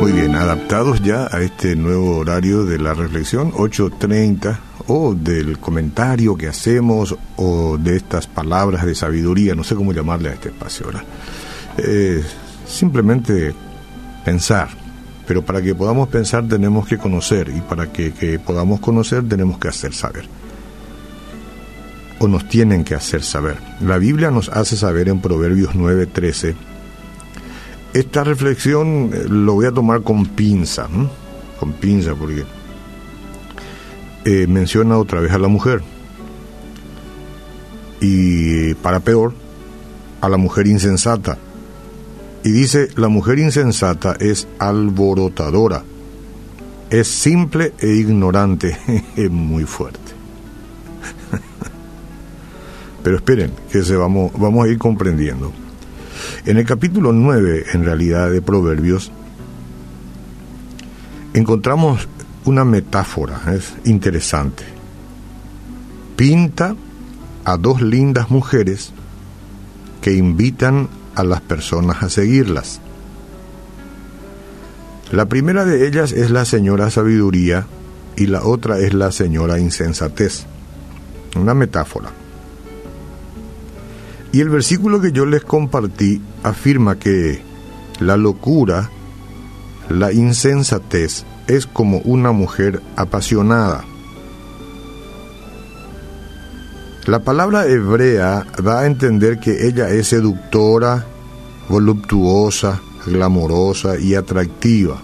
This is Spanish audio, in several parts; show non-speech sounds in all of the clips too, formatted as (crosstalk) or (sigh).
Muy bien, adaptados ya a este nuevo horario de la reflexión, 8.30, o del comentario que hacemos, o de estas palabras de sabiduría, no sé cómo llamarle a este espacio ahora. Eh, simplemente pensar, pero para que podamos pensar tenemos que conocer, y para que, que podamos conocer tenemos que hacer saber o nos tienen que hacer saber. La Biblia nos hace saber en Proverbios 9:13. Esta reflexión eh, lo voy a tomar con pinza, con pinza porque eh, menciona otra vez a la mujer. Y para peor, a la mujer insensata. Y dice, la mujer insensata es alborotadora, es simple e ignorante, (laughs) es muy fuerte. (laughs) Pero esperen, que se vamos, vamos a ir comprendiendo. En el capítulo 9, en realidad, de Proverbios, encontramos una metáfora, es interesante. Pinta a dos lindas mujeres que invitan a las personas a seguirlas. La primera de ellas es la señora sabiduría y la otra es la señora insensatez. Una metáfora. Y el versículo que yo les compartí afirma que la locura, la insensatez, es como una mujer apasionada. La palabra hebrea da a entender que ella es seductora, voluptuosa, glamorosa y atractiva.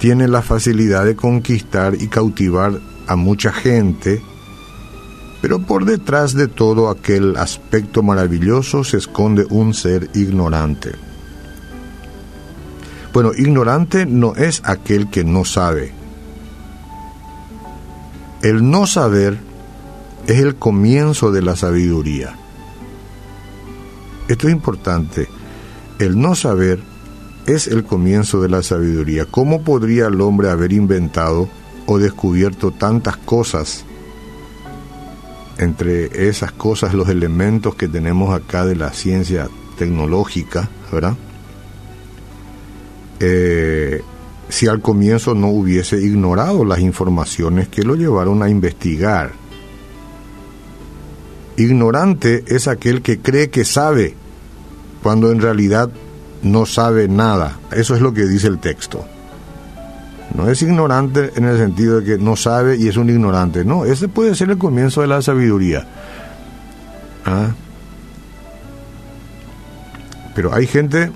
Tiene la facilidad de conquistar y cautivar a mucha gente pero por detrás de todo aquel aspecto maravilloso se esconde un ser ignorante. Bueno, ignorante no es aquel que no sabe. El no saber es el comienzo de la sabiduría. Esto es importante. El no saber es el comienzo de la sabiduría. ¿Cómo podría el hombre haber inventado o descubierto tantas cosas entre esas cosas, los elementos que tenemos acá de la ciencia tecnológica, ¿verdad? Eh, si al comienzo no hubiese ignorado las informaciones que lo llevaron a investigar. Ignorante es aquel que cree que sabe, cuando en realidad no sabe nada. Eso es lo que dice el texto. No es ignorante en el sentido de que no sabe y es un ignorante. No, ese puede ser el comienzo de la sabiduría. ¿Ah? Pero hay gente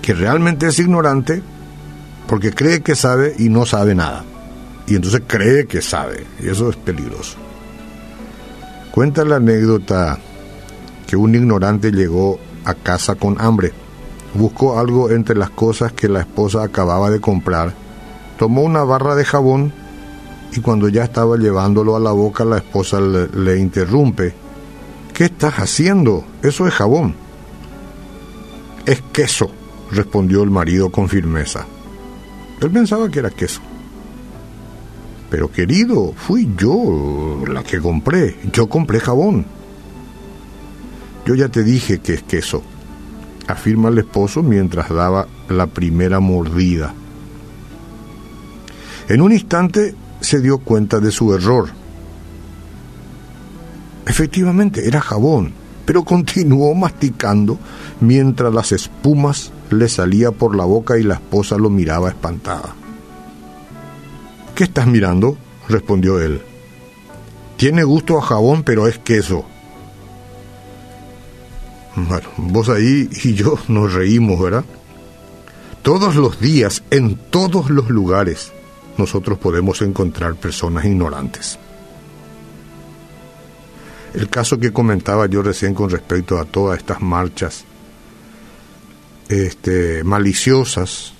que realmente es ignorante porque cree que sabe y no sabe nada. Y entonces cree que sabe. Y eso es peligroso. Cuenta la anécdota que un ignorante llegó a casa con hambre. Buscó algo entre las cosas que la esposa acababa de comprar tomó una barra de jabón y cuando ya estaba llevándolo a la boca la esposa le, interrumpe. ¿Qué estás haciendo? Eso es jabón. Es queso, respondió el marido con firmeza. Él pensaba que era queso. Pero querido, fui yo la que compré. Yo compré jabón. Yo ya te dije que es queso, afirma el esposo mientras daba la primera mordida. En un instante se dio cuenta de su error. Efectivamente, era jabón, pero continuó masticando mientras las espumas le salía por la boca y la esposa lo miraba espantada. ¿Qué estás mirando? respondió él. Tiene gusto a jabón, pero es queso. Bueno, vos ahí y yo nos reímos, ¿verdad? Todos los días, en todos los lugares, nosotros podemos encontrar personas ignorantes. El caso que comentaba yo recién con respecto a todas estas marchas este, maliciosas,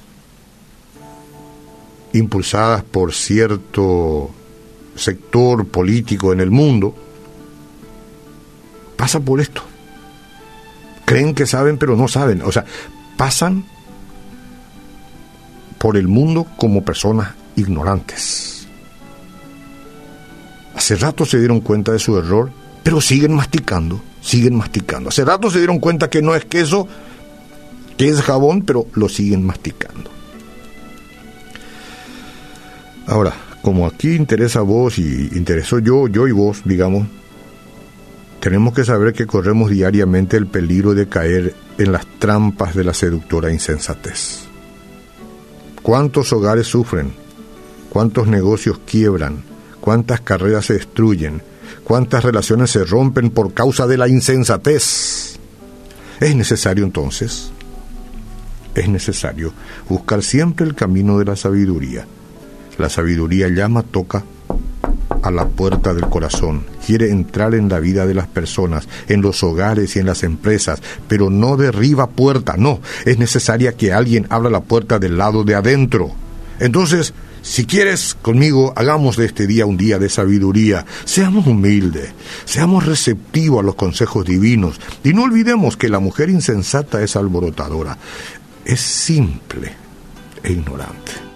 impulsadas por cierto sector político en el mundo, pasa por esto. Creen que saben, pero no saben. O sea, pasan por el mundo como personas ignorantes. Hace rato se dieron cuenta de su error, pero siguen masticando, siguen masticando. Hace rato se dieron cuenta que no es queso, que es jabón, pero lo siguen masticando. Ahora, como aquí interesa vos y interesó yo, yo y vos, digamos, tenemos que saber que corremos diariamente el peligro de caer en las trampas de la seductora insensatez. ¿Cuántos hogares sufren? ¿Cuántos negocios quiebran? ¿Cuántas carreras se destruyen? ¿Cuántas relaciones se rompen por causa de la insensatez? Es necesario entonces, es necesario buscar siempre el camino de la sabiduría. La sabiduría llama, toca a la puerta del corazón, quiere entrar en la vida de las personas, en los hogares y en las empresas, pero no derriba puerta, no, es necesaria que alguien abra la puerta del lado de adentro. Entonces, si quieres conmigo, hagamos de este día un día de sabiduría. Seamos humildes, seamos receptivos a los consejos divinos y no olvidemos que la mujer insensata es alborotadora, es simple e ignorante.